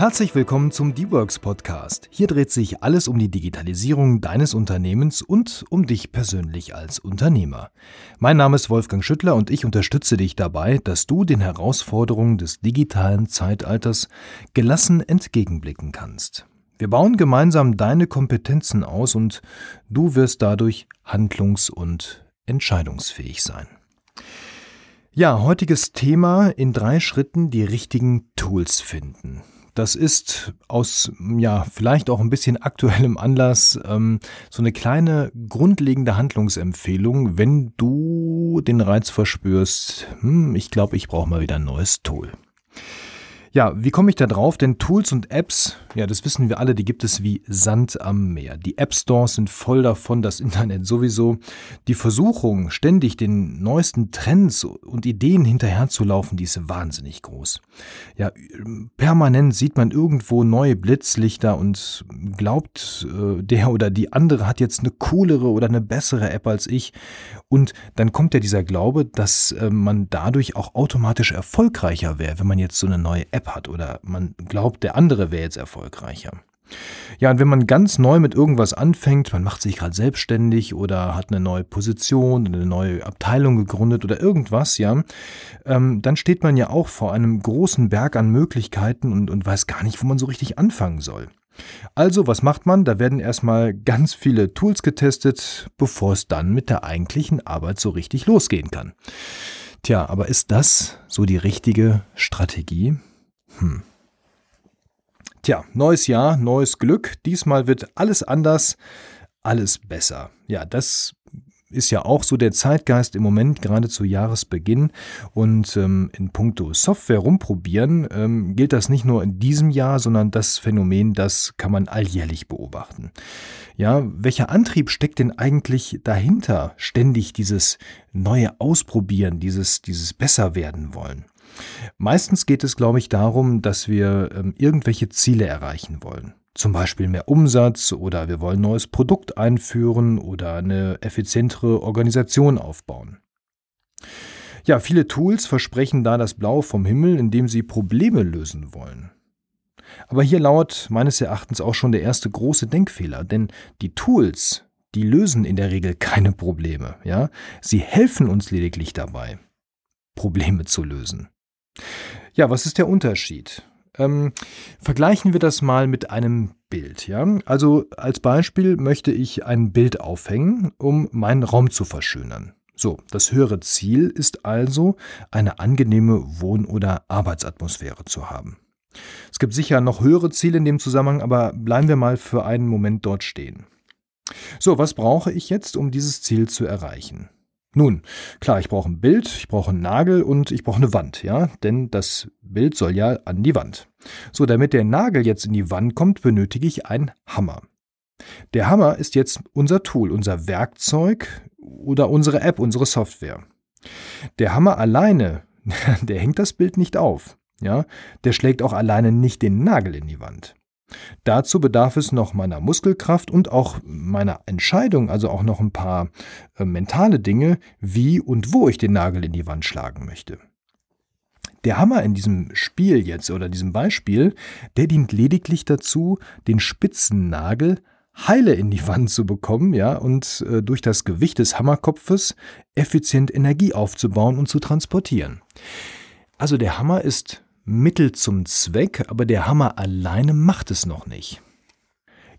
Herzlich willkommen zum D-Works Podcast. Hier dreht sich alles um die Digitalisierung deines Unternehmens und um dich persönlich als Unternehmer. Mein Name ist Wolfgang Schüttler und ich unterstütze dich dabei, dass du den Herausforderungen des digitalen Zeitalters gelassen entgegenblicken kannst. Wir bauen gemeinsam deine Kompetenzen aus und du wirst dadurch handlungs- und entscheidungsfähig sein. Ja, heutiges Thema in drei Schritten die richtigen Tools finden. Das ist aus, ja, vielleicht auch ein bisschen aktuellem Anlass ähm, so eine kleine grundlegende Handlungsempfehlung, wenn du den Reiz verspürst, hm, ich glaube, ich brauche mal wieder ein neues Tool. Ja, wie komme ich da drauf? Denn Tools und Apps, ja, das wissen wir alle, die gibt es wie Sand am Meer. Die App Stores sind voll davon, das Internet sowieso. Die Versuchung, ständig den neuesten Trends und Ideen hinterherzulaufen, die ist wahnsinnig groß. Ja, permanent sieht man irgendwo neue Blitzlichter und glaubt, äh, der oder die andere hat jetzt eine coolere oder eine bessere App als ich. Und dann kommt ja dieser Glaube, dass äh, man dadurch auch automatisch erfolgreicher wäre, wenn man jetzt so eine neue App hat oder man glaubt, der andere wäre jetzt erfolgreicher. Ja, und wenn man ganz neu mit irgendwas anfängt, man macht sich gerade selbstständig oder hat eine neue Position, eine neue Abteilung gegründet oder irgendwas, ja, ähm, dann steht man ja auch vor einem großen Berg an Möglichkeiten und, und weiß gar nicht, wo man so richtig anfangen soll. Also, was macht man? Da werden erstmal ganz viele Tools getestet, bevor es dann mit der eigentlichen Arbeit so richtig losgehen kann. Tja, aber ist das so die richtige Strategie? Hm. Tja, neues Jahr, neues Glück. Diesmal wird alles anders, alles besser. Ja, das ist ja auch so der Zeitgeist im Moment, gerade zu Jahresbeginn. Und ähm, in puncto Software rumprobieren ähm, gilt das nicht nur in diesem Jahr, sondern das Phänomen, das kann man alljährlich beobachten. Ja, welcher Antrieb steckt denn eigentlich dahinter, ständig dieses neue Ausprobieren, dieses, dieses besser werden wollen? Meistens geht es, glaube ich, darum, dass wir ähm, irgendwelche Ziele erreichen wollen. Zum Beispiel mehr Umsatz oder wir wollen ein neues Produkt einführen oder eine effizientere Organisation aufbauen. Ja, viele Tools versprechen da das Blau vom Himmel, indem sie Probleme lösen wollen. Aber hier lauert meines Erachtens auch schon der erste große Denkfehler, denn die Tools, die lösen in der Regel keine Probleme, ja? Sie helfen uns lediglich dabei, Probleme zu lösen. Ja, was ist der Unterschied? Ähm, vergleichen wir das mal mit einem Bild. Ja? Also als Beispiel möchte ich ein Bild aufhängen, um meinen Raum zu verschönern. So, das höhere Ziel ist also, eine angenehme Wohn- oder Arbeitsatmosphäre zu haben. Es gibt sicher noch höhere Ziele in dem Zusammenhang, aber bleiben wir mal für einen Moment dort stehen. So, was brauche ich jetzt, um dieses Ziel zu erreichen? Nun, klar, ich brauche ein Bild, ich brauche einen Nagel und ich brauche eine Wand, ja, denn das Bild soll ja an die Wand. So, damit der Nagel jetzt in die Wand kommt, benötige ich einen Hammer. Der Hammer ist jetzt unser Tool, unser Werkzeug oder unsere App, unsere Software. Der Hammer alleine, der hängt das Bild nicht auf, ja, der schlägt auch alleine nicht den Nagel in die Wand. Dazu bedarf es noch meiner Muskelkraft und auch meiner Entscheidung, also auch noch ein paar äh, mentale Dinge, wie und wo ich den Nagel in die Wand schlagen möchte. Der Hammer in diesem Spiel jetzt oder diesem Beispiel, der dient lediglich dazu, den spitzen Nagel heile in die Wand zu bekommen, ja, und äh, durch das Gewicht des Hammerkopfes effizient Energie aufzubauen und zu transportieren. Also der Hammer ist Mittel zum Zweck, aber der Hammer alleine macht es noch nicht.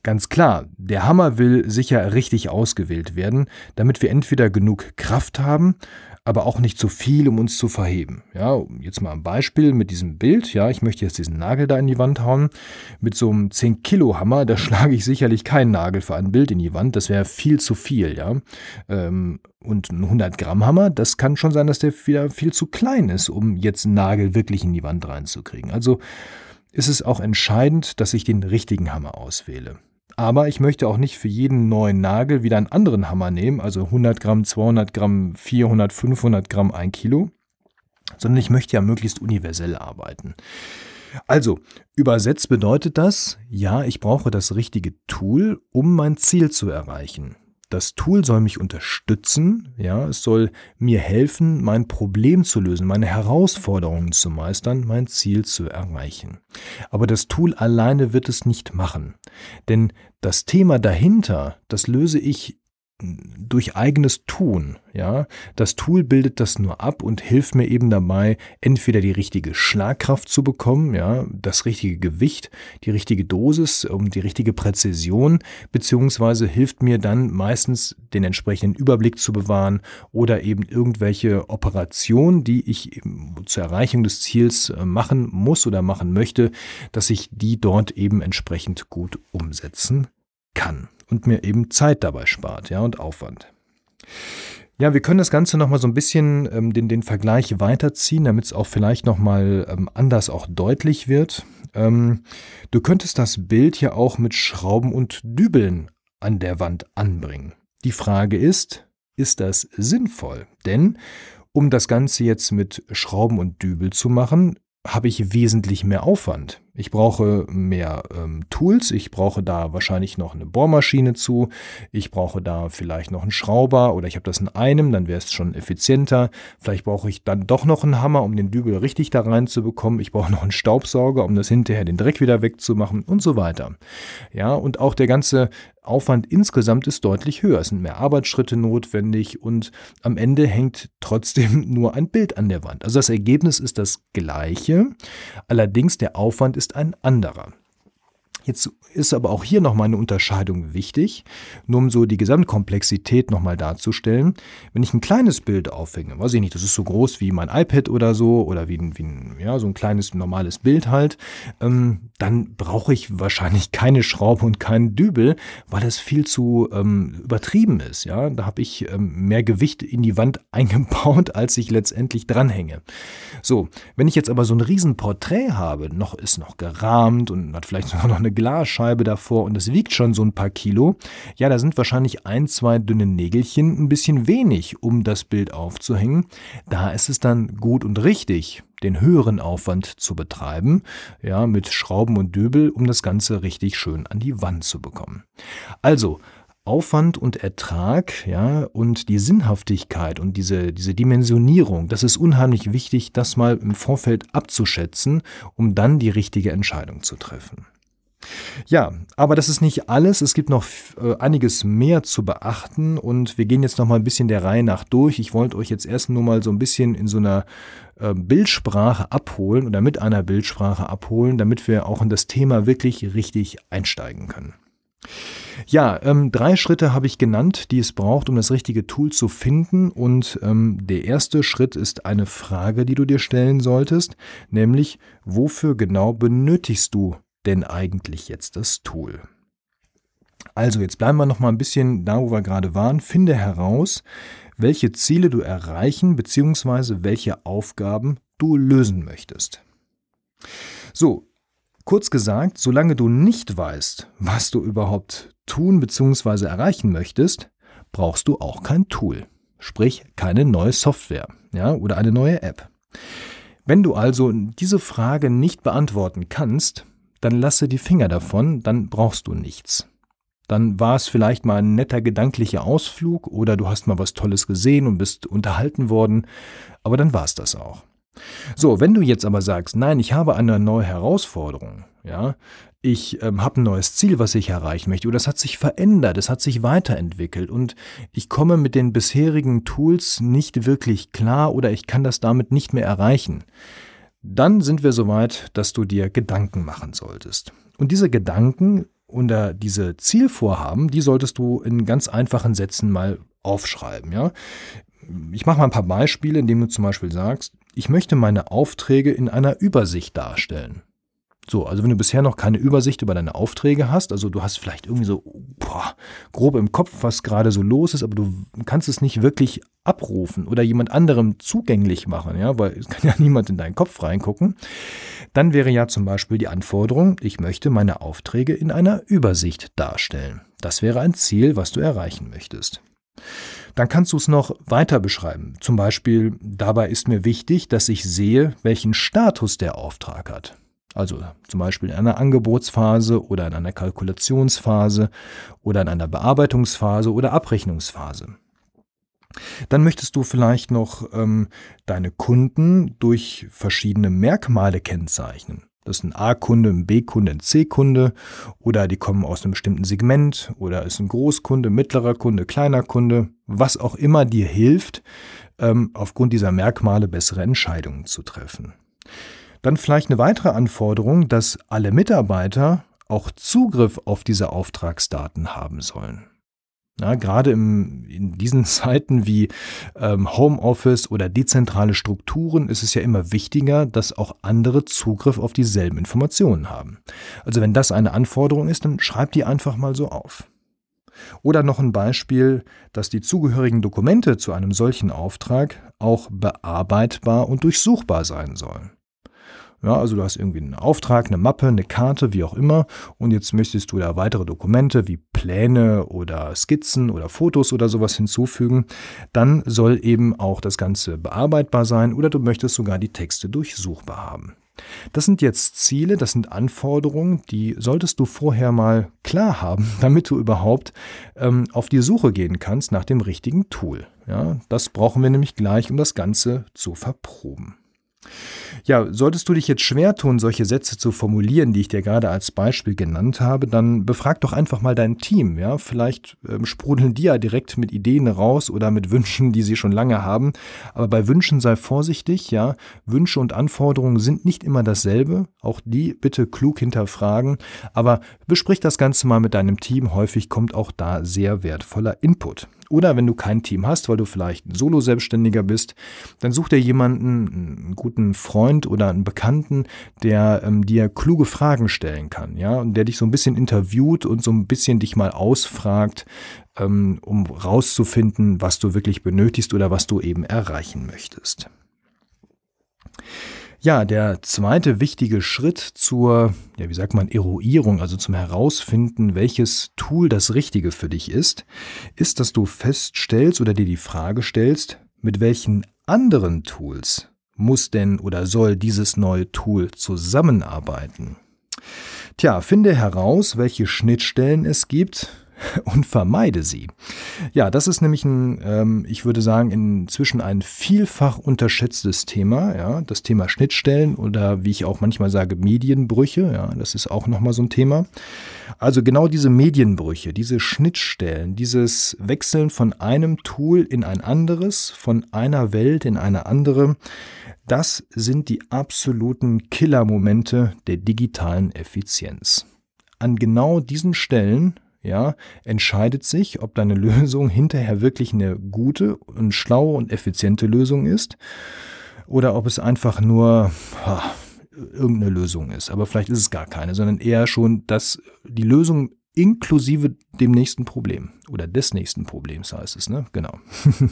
Ganz klar, der Hammer will sicher richtig ausgewählt werden, damit wir entweder genug Kraft haben, aber auch nicht zu viel, um uns zu verheben. Ja, jetzt mal ein Beispiel mit diesem Bild. Ja, ich möchte jetzt diesen Nagel da in die Wand hauen. Mit so einem 10 Kilo Hammer, da schlage ich sicherlich keinen Nagel für ein Bild in die Wand. Das wäre viel zu viel, ja. Ähm, und ein 100 Gramm Hammer, das kann schon sein, dass der wieder viel zu klein ist, um jetzt einen Nagel wirklich in die Wand reinzukriegen. Also ist es auch entscheidend, dass ich den richtigen Hammer auswähle. Aber ich möchte auch nicht für jeden neuen Nagel wieder einen anderen Hammer nehmen, also 100 Gramm, 200 Gramm, 400, 500 Gramm, 1 Kilo, sondern ich möchte ja möglichst universell arbeiten. Also, übersetzt bedeutet das, ja, ich brauche das richtige Tool, um mein Ziel zu erreichen. Das Tool soll mich unterstützen, ja, es soll mir helfen, mein Problem zu lösen, meine Herausforderungen zu meistern, mein Ziel zu erreichen. Aber das Tool alleine wird es nicht machen, denn das Thema dahinter, das löse ich durch eigenes Tun. Ja, das Tool bildet das nur ab und hilft mir eben dabei, entweder die richtige Schlagkraft zu bekommen, ja, das richtige Gewicht, die richtige Dosis, um die richtige Präzision, beziehungsweise hilft mir dann meistens den entsprechenden Überblick zu bewahren oder eben irgendwelche Operationen, die ich zur Erreichung des Ziels äh, machen muss oder machen möchte, dass ich die dort eben entsprechend gut umsetzen kann und mir eben Zeit dabei spart, ja, und Aufwand. Ja, wir können das Ganze nochmal so ein bisschen ähm, den, den Vergleich weiterziehen, damit es auch vielleicht nochmal ähm, anders auch deutlich wird. Ähm, du könntest das Bild ja auch mit Schrauben und Dübeln an der Wand anbringen. Die Frage ist, ist das sinnvoll? Denn um das Ganze jetzt mit Schrauben und Dübel zu machen, habe ich wesentlich mehr Aufwand. Ich brauche mehr ähm, Tools, ich brauche da wahrscheinlich noch eine Bohrmaschine zu, ich brauche da vielleicht noch einen Schrauber oder ich habe das in einem, dann wäre es schon effizienter. Vielleicht brauche ich dann doch noch einen Hammer, um den Dübel richtig da reinzubekommen. Ich brauche noch einen Staubsauger, um das hinterher den Dreck wieder wegzumachen und so weiter. Ja, und auch der ganze Aufwand insgesamt ist deutlich höher. Es sind mehr Arbeitsschritte notwendig und am Ende hängt trotzdem nur ein Bild an der Wand. Also das Ergebnis ist das gleiche, allerdings der Aufwand ist ein anderer. Jetzt ist aber auch hier nochmal eine Unterscheidung wichtig, nur um so die Gesamtkomplexität nochmal darzustellen. Wenn ich ein kleines Bild aufhänge, weiß ich nicht, das ist so groß wie mein iPad oder so oder wie, wie ein, ja, so ein kleines normales Bild halt, ähm, dann brauche ich wahrscheinlich keine Schraube und keinen Dübel, weil das viel zu ähm, übertrieben ist. Ja? Da habe ich ähm, mehr Gewicht in die Wand eingebaut, als ich letztendlich dranhänge. So, wenn ich jetzt aber so ein Riesenporträt habe, noch ist noch gerahmt und hat vielleicht noch eine Glasscheibe davor und es wiegt schon so ein paar Kilo, ja, da sind wahrscheinlich ein, zwei dünne Nägelchen ein bisschen wenig, um das Bild aufzuhängen. Da ist es dann gut und richtig, den höheren Aufwand zu betreiben, ja, mit Schrauben und Dübel, um das Ganze richtig schön an die Wand zu bekommen. Also, Aufwand und Ertrag, ja, und die Sinnhaftigkeit und diese, diese Dimensionierung, das ist unheimlich wichtig, das mal im Vorfeld abzuschätzen, um dann die richtige Entscheidung zu treffen. Ja, aber das ist nicht alles. Es gibt noch äh, einiges mehr zu beachten und wir gehen jetzt noch mal ein bisschen der Reihe nach durch. Ich wollte euch jetzt erst nur mal so ein bisschen in so einer äh, Bildsprache abholen oder mit einer Bildsprache abholen, damit wir auch in das Thema wirklich richtig einsteigen können. Ja, ähm, drei Schritte habe ich genannt, die es braucht, um das richtige Tool zu finden. Und ähm, der erste Schritt ist eine Frage, die du dir stellen solltest, nämlich wofür genau benötigst du denn eigentlich jetzt das Tool? Also jetzt bleiben wir noch mal ein bisschen da, wo wir gerade waren. Finde heraus, welche Ziele du erreichen bzw. welche Aufgaben du lösen möchtest. So, kurz gesagt, solange du nicht weißt, was du überhaupt tun bzw. erreichen möchtest, brauchst du auch kein Tool, sprich keine neue Software ja, oder eine neue App. Wenn du also diese Frage nicht beantworten kannst, dann lasse die Finger davon, dann brauchst du nichts. Dann war es vielleicht mal ein netter gedanklicher Ausflug oder du hast mal was Tolles gesehen und bist unterhalten worden, aber dann war es das auch. So, wenn du jetzt aber sagst, nein, ich habe eine neue Herausforderung, ja, ich ähm, habe ein neues Ziel, was ich erreichen möchte, oder es hat sich verändert, es hat sich weiterentwickelt und ich komme mit den bisherigen Tools nicht wirklich klar oder ich kann das damit nicht mehr erreichen, dann sind wir soweit, dass du dir Gedanken machen solltest. Und diese Gedanken oder diese Zielvorhaben, die solltest du in ganz einfachen Sätzen mal aufschreiben. Ja? Ich mache mal ein paar Beispiele, indem du zum Beispiel sagst, ich möchte meine Aufträge in einer Übersicht darstellen. So, also wenn du bisher noch keine Übersicht über deine Aufträge hast, also du hast vielleicht irgendwie so boah, grob im Kopf, was gerade so los ist, aber du kannst es nicht wirklich abrufen oder jemand anderem zugänglich machen, ja, weil es kann ja niemand in deinen Kopf reingucken, dann wäre ja zum Beispiel die Anforderung, ich möchte meine Aufträge in einer Übersicht darstellen. Das wäre ein Ziel, was du erreichen möchtest. Dann kannst du es noch weiter beschreiben. Zum Beispiel, dabei ist mir wichtig, dass ich sehe, welchen Status der Auftrag hat. Also zum Beispiel in einer Angebotsphase oder in einer Kalkulationsphase oder in einer Bearbeitungsphase oder Abrechnungsphase. Dann möchtest du vielleicht noch ähm, deine Kunden durch verschiedene Merkmale kennzeichnen. Das ist ein A-Kunde, ein B-Kunde, ein C-Kunde oder die kommen aus einem bestimmten Segment oder ist ein Großkunde, mittlerer Kunde, kleiner Kunde, was auch immer dir hilft, ähm, aufgrund dieser Merkmale bessere Entscheidungen zu treffen. Dann vielleicht eine weitere Anforderung, dass alle Mitarbeiter auch Zugriff auf diese Auftragsdaten haben sollen. Ja, gerade im, in diesen Zeiten wie ähm, Homeoffice oder dezentrale Strukturen ist es ja immer wichtiger, dass auch andere Zugriff auf dieselben Informationen haben. Also wenn das eine Anforderung ist, dann schreib die einfach mal so auf. Oder noch ein Beispiel, dass die zugehörigen Dokumente zu einem solchen Auftrag auch bearbeitbar und durchsuchbar sein sollen. Ja, also du hast irgendwie einen Auftrag, eine Mappe, eine Karte, wie auch immer. Und jetzt möchtest du da weitere Dokumente wie Pläne oder Skizzen oder Fotos oder sowas hinzufügen. Dann soll eben auch das Ganze bearbeitbar sein oder du möchtest sogar die Texte durchsuchbar haben. Das sind jetzt Ziele, das sind Anforderungen, die solltest du vorher mal klar haben, damit du überhaupt ähm, auf die Suche gehen kannst nach dem richtigen Tool. Ja, das brauchen wir nämlich gleich, um das Ganze zu verproben. Ja, solltest du dich jetzt schwer tun, solche Sätze zu formulieren, die ich dir gerade als Beispiel genannt habe, dann befrag doch einfach mal dein Team. Ja, vielleicht ähm, sprudeln die ja direkt mit Ideen raus oder mit Wünschen, die sie schon lange haben. Aber bei Wünschen sei vorsichtig. Ja, Wünsche und Anforderungen sind nicht immer dasselbe. Auch die bitte klug hinterfragen. Aber besprich das Ganze mal mit deinem Team. Häufig kommt auch da sehr wertvoller Input. Oder wenn du kein Team hast, weil du vielleicht ein Solo-Selbstständiger bist, dann such dir jemanden, einen guten Freund oder einen Bekannten, der ähm, dir kluge Fragen stellen kann, ja, und der dich so ein bisschen interviewt und so ein bisschen dich mal ausfragt, ähm, um rauszufinden, was du wirklich benötigst oder was du eben erreichen möchtest. Ja, der zweite wichtige Schritt zur, ja, wie sagt man, Eruierung, also zum Herausfinden, welches Tool das Richtige für dich ist, ist, dass du feststellst oder dir die Frage stellst, mit welchen anderen Tools muss denn oder soll dieses neue Tool zusammenarbeiten? Tja, finde heraus, welche Schnittstellen es gibt, und vermeide sie. Ja, das ist nämlich ein, ähm, ich würde sagen, inzwischen ein vielfach unterschätztes Thema, ja, das Thema Schnittstellen oder wie ich auch manchmal sage, Medienbrüche, ja, das ist auch nochmal so ein Thema. Also genau diese Medienbrüche, diese Schnittstellen, dieses Wechseln von einem Tool in ein anderes, von einer Welt in eine andere, das sind die absoluten Killermomente der digitalen Effizienz. An genau diesen Stellen ja, entscheidet sich, ob deine Lösung hinterher wirklich eine gute und schlaue und effiziente Lösung ist oder ob es einfach nur ha, irgendeine Lösung ist. Aber vielleicht ist es gar keine, sondern eher schon, dass die Lösung inklusive dem nächsten Problem oder des nächsten Problems heißt es, ne? Genau.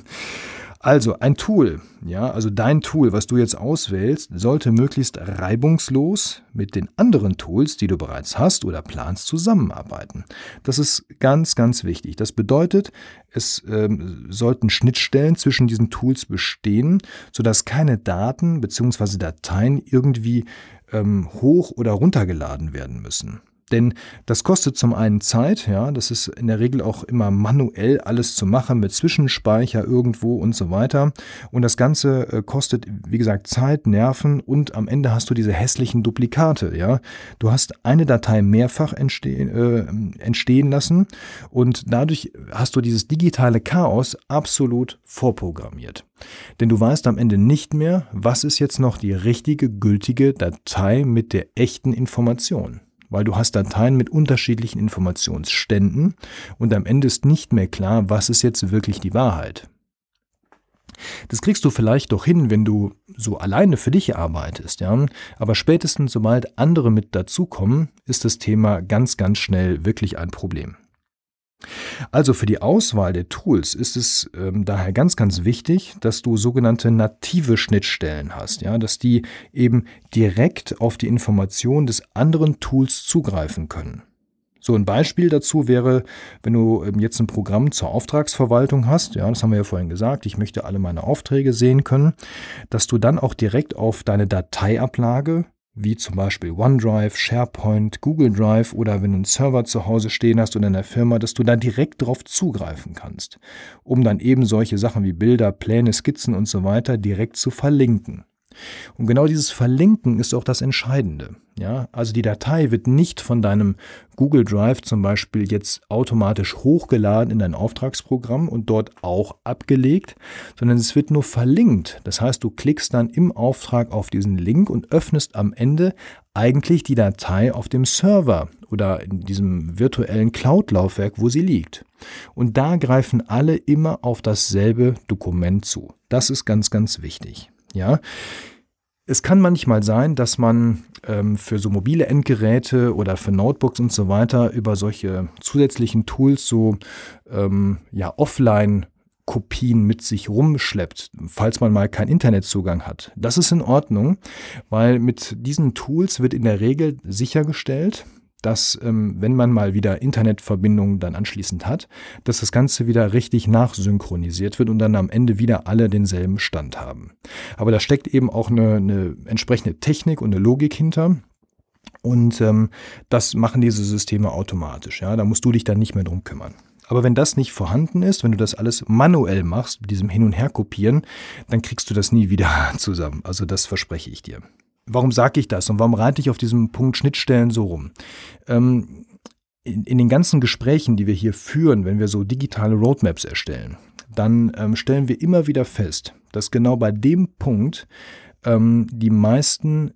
Also ein Tool, ja, also dein Tool, was du jetzt auswählst, sollte möglichst reibungslos mit den anderen Tools, die du bereits hast oder planst, zusammenarbeiten. Das ist ganz, ganz wichtig. Das bedeutet, es ähm, sollten Schnittstellen zwischen diesen Tools bestehen, sodass keine Daten bzw. Dateien irgendwie ähm, hoch oder runtergeladen werden müssen. Denn das kostet zum einen Zeit, ja, das ist in der Regel auch immer manuell alles zu machen mit Zwischenspeicher irgendwo und so weiter. Und das Ganze äh, kostet, wie gesagt, Zeit, Nerven und am Ende hast du diese hässlichen Duplikate, ja. Du hast eine Datei mehrfach entstehen, äh, entstehen lassen und dadurch hast du dieses digitale Chaos absolut vorprogrammiert. Denn du weißt am Ende nicht mehr, was ist jetzt noch die richtige, gültige Datei mit der echten Information weil du hast Dateien mit unterschiedlichen Informationsständen und am Ende ist nicht mehr klar, was ist jetzt wirklich die Wahrheit. Das kriegst du vielleicht doch hin, wenn du so alleine für dich arbeitest, ja. Aber spätestens sobald andere mit dazukommen, ist das Thema ganz, ganz schnell wirklich ein Problem. Also für die Auswahl der Tools ist es ähm, daher ganz, ganz wichtig, dass du sogenannte native Schnittstellen hast, ja, dass die eben direkt auf die Information des anderen Tools zugreifen können. So ein Beispiel dazu wäre, wenn du ähm, jetzt ein Programm zur Auftragsverwaltung hast, ja, das haben wir ja vorhin gesagt, ich möchte alle meine Aufträge sehen können, dass du dann auch direkt auf deine Dateiablage wie zum Beispiel OneDrive, SharePoint, Google Drive oder wenn du einen Server zu Hause stehen hast oder in der Firma, dass du da direkt drauf zugreifen kannst, um dann eben solche Sachen wie Bilder, Pläne, Skizzen und so weiter direkt zu verlinken. Und genau dieses Verlinken ist auch das Entscheidende. Ja, also die Datei wird nicht von deinem Google Drive zum Beispiel jetzt automatisch hochgeladen in dein Auftragsprogramm und dort auch abgelegt, sondern es wird nur verlinkt. Das heißt, du klickst dann im Auftrag auf diesen Link und öffnest am Ende eigentlich die Datei auf dem Server oder in diesem virtuellen Cloud-Laufwerk, wo sie liegt. Und da greifen alle immer auf dasselbe Dokument zu. Das ist ganz, ganz wichtig. Ja, es kann manchmal sein, dass man ähm, für so mobile Endgeräte oder für Notebooks und so weiter über solche zusätzlichen Tools so ähm, ja, offline Kopien mit sich rumschleppt, falls man mal keinen Internetzugang hat. Das ist in Ordnung, weil mit diesen Tools wird in der Regel sichergestellt, dass, ähm, wenn man mal wieder Internetverbindungen dann anschließend hat, dass das Ganze wieder richtig nachsynchronisiert wird und dann am Ende wieder alle denselben Stand haben. Aber da steckt eben auch eine, eine entsprechende Technik und eine Logik hinter. Und ähm, das machen diese Systeme automatisch. Ja, da musst du dich dann nicht mehr drum kümmern. Aber wenn das nicht vorhanden ist, wenn du das alles manuell machst, mit diesem Hin- und Her-Kopieren, dann kriegst du das nie wieder zusammen. Also das verspreche ich dir. Warum sage ich das und warum reite ich auf diesem Punkt Schnittstellen so rum? Ähm, in, in, den ganzen Gesprächen, die wir hier führen, wenn wir so digitale Roadmaps erstellen, dann ähm, stellen wir immer wieder fest, dass genau bei dem Punkt ähm, die meisten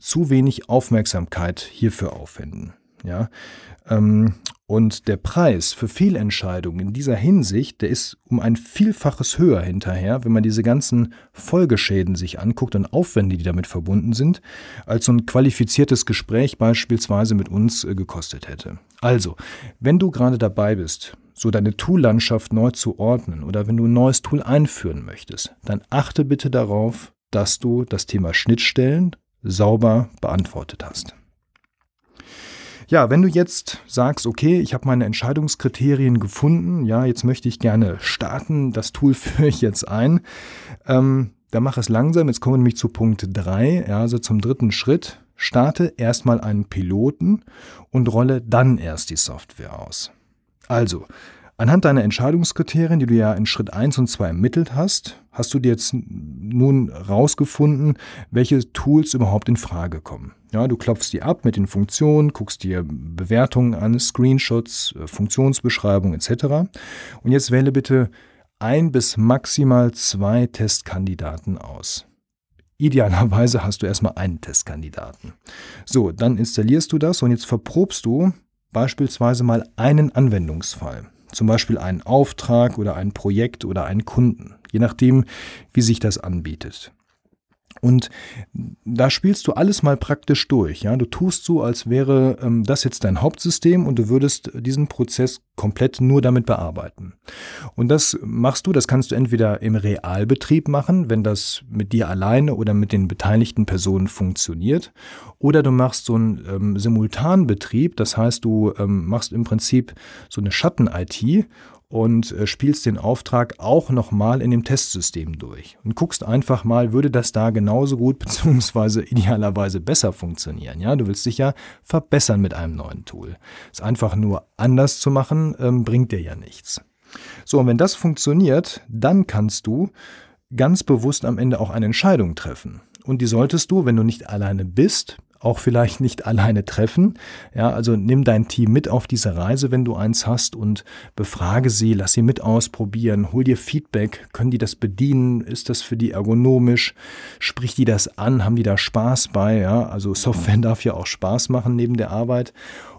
zu wenig Aufmerksamkeit hierfür aufwenden. Ja, ähm, und der Preis für Fehlentscheidungen in dieser Hinsicht, der ist um ein Vielfaches höher hinterher, wenn man diese ganzen Folgeschäden sich anguckt und Aufwände, die damit verbunden sind, als so ein qualifiziertes Gespräch beispielsweise mit uns äh, gekostet hätte. Also, wenn du gerade dabei bist, so deine Tool-Landschaft neu zu ordnen oder wenn du ein neues Tool einführen möchtest, dann achte bitte darauf, dass du das Thema Schnittstellen sauber beantwortet hast. Ja, wenn du jetzt sagst, okay, ich habe meine Entscheidungskriterien gefunden, ja, jetzt möchte ich gerne starten, das Tool führe ich jetzt ein, ähm, dann mach es langsam. Jetzt kommen wir nämlich zu Punkt 3, ja, also zum dritten Schritt. Starte erstmal einen Piloten und rolle dann erst die Software aus. Also, Anhand deiner Entscheidungskriterien, die du ja in Schritt 1 und 2 ermittelt hast, hast du dir jetzt nun rausgefunden, welche Tools überhaupt in Frage kommen. Ja, du klopfst die ab mit den Funktionen, guckst dir Bewertungen an, Screenshots, äh, Funktionsbeschreibung etc. Und jetzt wähle bitte ein bis maximal zwei Testkandidaten aus. Idealerweise hast du erstmal einen Testkandidaten. So, dann installierst du das und jetzt verprobst du beispielsweise mal einen Anwendungsfall. Zum Beispiel einen Auftrag oder ein Projekt oder einen Kunden, je nachdem, wie sich das anbietet. Und da spielst du alles mal praktisch durch. Ja? Du tust so, als wäre ähm, das jetzt dein Hauptsystem und du würdest diesen Prozess komplett nur damit bearbeiten. Und das machst du, das kannst du entweder im Realbetrieb machen, wenn das mit dir alleine oder mit den beteiligten Personen funktioniert, oder du machst so einen ähm, Simultanbetrieb, das heißt, du ähm, machst im Prinzip so eine Schatten-IT und äh, spielst den Auftrag auch nochmal in dem Testsystem durch und guckst einfach mal, würde das da genauso gut beziehungsweise idealerweise besser funktionieren. Ja, du willst dich ja verbessern mit einem neuen Tool. Es einfach nur anders zu machen, ähm, bringt dir ja nichts. So, und wenn das funktioniert, dann kannst du ganz bewusst am Ende auch eine Entscheidung treffen. Und die solltest du, wenn du nicht alleine bist, auch vielleicht nicht alleine treffen. Ja, also nimm dein Team mit auf diese Reise, wenn du eins hast und befrage sie, lass sie mit ausprobieren, hol dir Feedback, können die das bedienen, ist das für die ergonomisch, sprich die das an, haben die da Spaß bei, ja, also Software darf ja auch Spaß machen neben der Arbeit.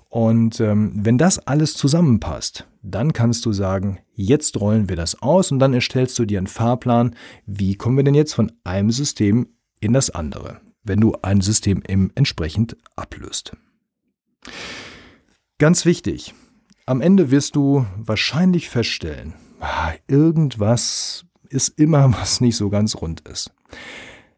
Und ähm, wenn das alles zusammenpasst, dann kannst du sagen, jetzt rollen wir das aus und dann erstellst du dir einen Fahrplan, wie kommen wir denn jetzt von einem System in das andere wenn du ein System im entsprechend ablöst. Ganz wichtig, am Ende wirst du wahrscheinlich feststellen, ah, irgendwas ist immer, was nicht so ganz rund ist.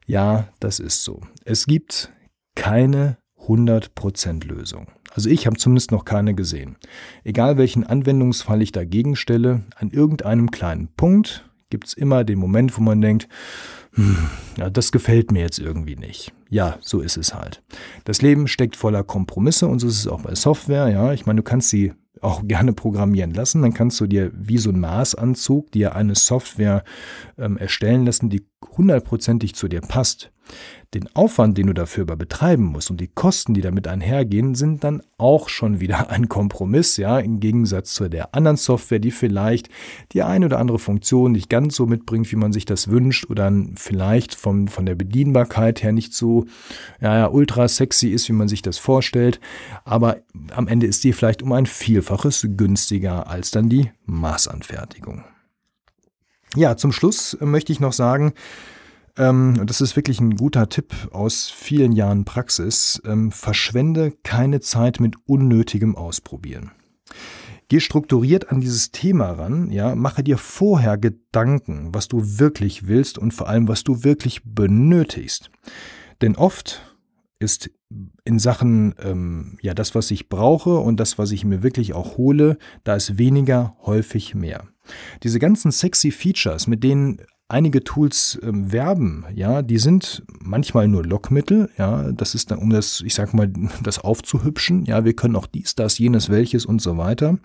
Ja, das ist so. Es gibt keine 100% Lösung. Also ich habe zumindest noch keine gesehen. Egal welchen Anwendungsfall ich dagegen stelle, an irgendeinem kleinen Punkt gibt es immer den Moment, wo man denkt, hm, ja, das gefällt mir jetzt irgendwie nicht. Ja, so ist es halt. Das Leben steckt voller Kompromisse und so ist es auch bei Software. Ja, ich meine, du kannst sie auch gerne programmieren lassen. Dann kannst du dir wie so ein Maßanzug dir eine Software ähm, erstellen lassen, die hundertprozentig zu dir passt. Den Aufwand, den du dafür aber betreiben musst und die Kosten, die damit einhergehen, sind dann auch schon wieder ein Kompromiss, ja, im Gegensatz zu der anderen Software, die vielleicht die eine oder andere Funktion nicht ganz so mitbringt, wie man sich das wünscht oder vielleicht vom, von der Bedienbarkeit her nicht so ja, ja, ultra sexy ist, wie man sich das vorstellt. Aber am Ende ist die vielleicht um ein Vielfaches günstiger als dann die Maßanfertigung. Ja, zum Schluss möchte ich noch sagen, ähm, das ist wirklich ein guter Tipp aus vielen Jahren Praxis, ähm, verschwende keine Zeit mit unnötigem Ausprobieren. Geh strukturiert an dieses Thema ran, ja, mache dir vorher Gedanken, was du wirklich willst und vor allem, was du wirklich benötigst. Denn oft ist in Sachen, ähm, ja, das, was ich brauche und das, was ich mir wirklich auch hole, da ist weniger häufig mehr. Diese ganzen sexy Features, mit denen einige Tools ähm, werben, ja, die sind manchmal nur Lockmittel, ja, das ist dann, um das, ich sag mal, das aufzuhübschen, ja, wir können auch dies, das, jenes, welches und so weiter.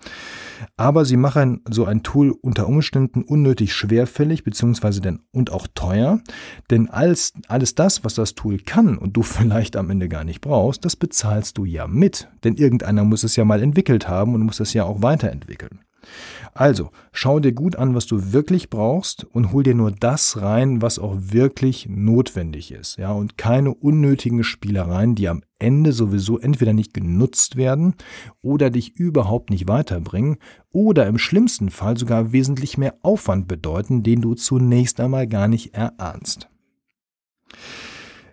Aber sie machen so ein Tool unter Umständen unnötig schwerfällig, beziehungsweise denn und auch teuer, denn alles, alles das, was das Tool kann und du vielleicht am Ende gar nicht brauchst, das bezahlst du ja mit, denn irgendeiner muss es ja mal entwickelt haben und muss es ja auch weiterentwickeln. Also, schau dir gut an, was du wirklich brauchst und hol dir nur das rein, was auch wirklich notwendig ist. Ja, und keine unnötigen Spielereien, die am Ende sowieso entweder nicht genutzt werden oder dich überhaupt nicht weiterbringen oder im schlimmsten Fall sogar wesentlich mehr Aufwand bedeuten, den du zunächst einmal gar nicht erahnst.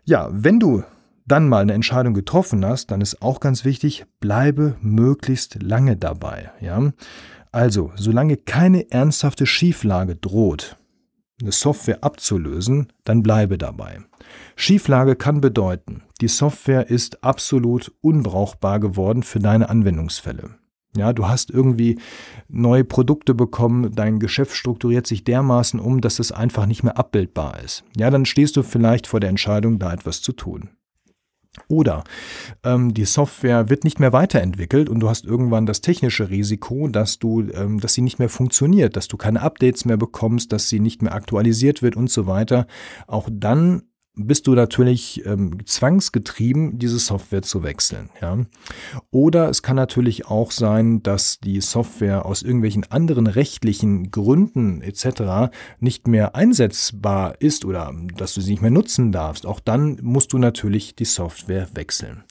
Ja, wenn du dann mal eine Entscheidung getroffen hast, dann ist auch ganz wichtig, bleibe möglichst lange dabei. Ja? Also, solange keine ernsthafte Schieflage droht, eine Software abzulösen, dann bleibe dabei. Schieflage kann bedeuten, die Software ist absolut unbrauchbar geworden für deine Anwendungsfälle. Ja, du hast irgendwie neue Produkte bekommen, dein Geschäft strukturiert sich dermaßen um, dass es einfach nicht mehr abbildbar ist. Ja, dann stehst du vielleicht vor der Entscheidung, da etwas zu tun. Oder ähm, die Software wird nicht mehr weiterentwickelt und du hast irgendwann das technische Risiko, dass du, ähm, dass sie nicht mehr funktioniert, dass du keine Updates mehr bekommst, dass sie nicht mehr aktualisiert wird und so weiter. Auch dann bist du natürlich ähm, zwangsgetrieben, diese Software zu wechseln. Ja? Oder es kann natürlich auch sein, dass die Software aus irgendwelchen anderen rechtlichen Gründen etc. nicht mehr einsetzbar ist oder dass du sie nicht mehr nutzen darfst. Auch dann musst du natürlich die Software wechseln.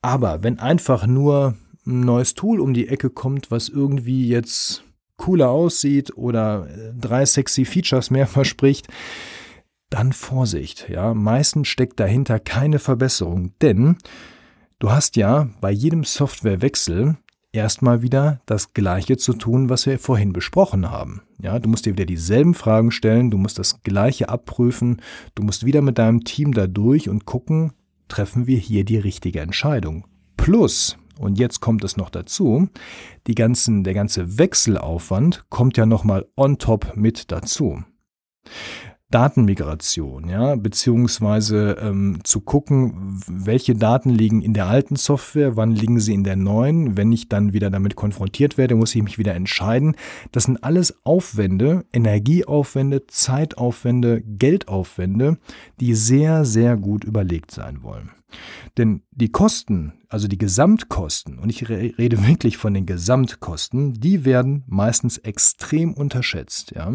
Aber wenn einfach nur ein neues Tool um die Ecke kommt, was irgendwie jetzt cooler aussieht oder äh, drei sexy Features mehr verspricht, dann Vorsicht, ja. Meistens steckt dahinter keine Verbesserung, denn du hast ja bei jedem Softwarewechsel erstmal wieder das Gleiche zu tun, was wir vorhin besprochen haben. Ja, du musst dir wieder dieselben Fragen stellen, du musst das Gleiche abprüfen, du musst wieder mit deinem Team da durch und gucken, treffen wir hier die richtige Entscheidung. Plus, und jetzt kommt es noch dazu, die ganzen, der ganze Wechselaufwand kommt ja nochmal on top mit dazu. Datenmigration, ja, beziehungsweise ähm, zu gucken, welche Daten liegen in der alten Software, wann liegen sie in der neuen. Wenn ich dann wieder damit konfrontiert werde, muss ich mich wieder entscheiden. Das sind alles Aufwände, Energieaufwände, Zeitaufwände, Geldaufwände, die sehr, sehr gut überlegt sein wollen. Denn die Kosten, also die Gesamtkosten, und ich rede wirklich von den Gesamtkosten, die werden meistens extrem unterschätzt, ja.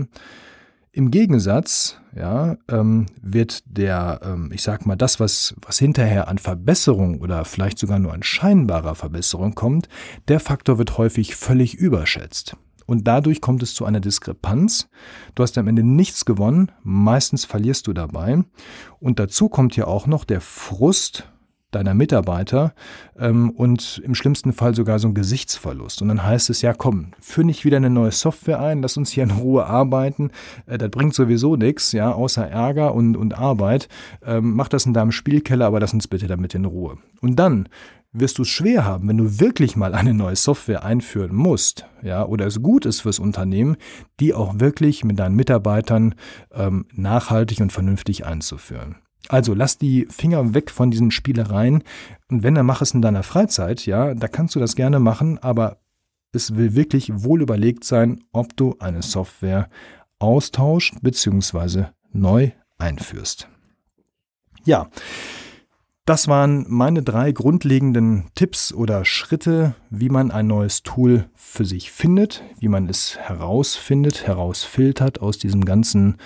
Im Gegensatz ja, ähm, wird der, ähm, ich sag mal, das, was, was hinterher an Verbesserung oder vielleicht sogar nur an scheinbarer Verbesserung kommt, der Faktor wird häufig völlig überschätzt. Und dadurch kommt es zu einer Diskrepanz. Du hast am Ende nichts gewonnen, meistens verlierst du dabei. Und dazu kommt ja auch noch der Frust deiner Mitarbeiter ähm, und im schlimmsten Fall sogar so ein Gesichtsverlust. Und dann heißt es ja, komm, führ nicht wieder eine neue Software ein, lass uns hier in Ruhe arbeiten. Äh, das bringt sowieso nichts, ja, außer Ärger und, und Arbeit. Ähm, mach das in deinem Spielkeller, aber lass uns bitte damit in Ruhe. Und dann wirst du es schwer haben, wenn du wirklich mal eine neue Software einführen musst, ja, oder es gut ist fürs Unternehmen, die auch wirklich mit deinen Mitarbeitern ähm, nachhaltig und vernünftig einzuführen. Also lass die Finger weg von diesen Spielereien und wenn, dann mach es in deiner Freizeit, ja, da kannst du das gerne machen, aber es will wirklich wohl überlegt sein, ob du eine Software austauscht bzw. neu einführst. Ja, das waren meine drei grundlegenden Tipps oder Schritte, wie man ein neues Tool für sich findet, wie man es herausfindet, herausfiltert aus diesem ganzen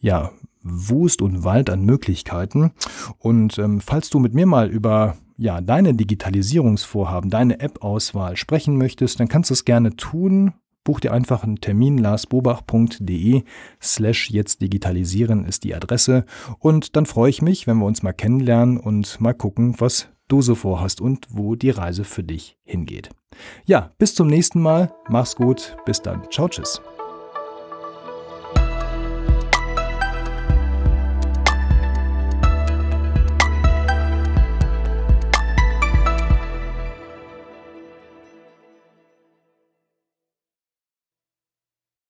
ja, Wust und Wald an Möglichkeiten. Und ähm, falls du mit mir mal über ja, deine Digitalisierungsvorhaben, deine App-Auswahl sprechen möchtest, dann kannst du es gerne tun. Buch dir einfach einen Termin, larsbobach.de slash jetzt digitalisieren ist die Adresse. Und dann freue ich mich, wenn wir uns mal kennenlernen und mal gucken, was du so vorhast und wo die Reise für dich hingeht. Ja, bis zum nächsten Mal. Mach's gut. Bis dann. Ciao, tschüss.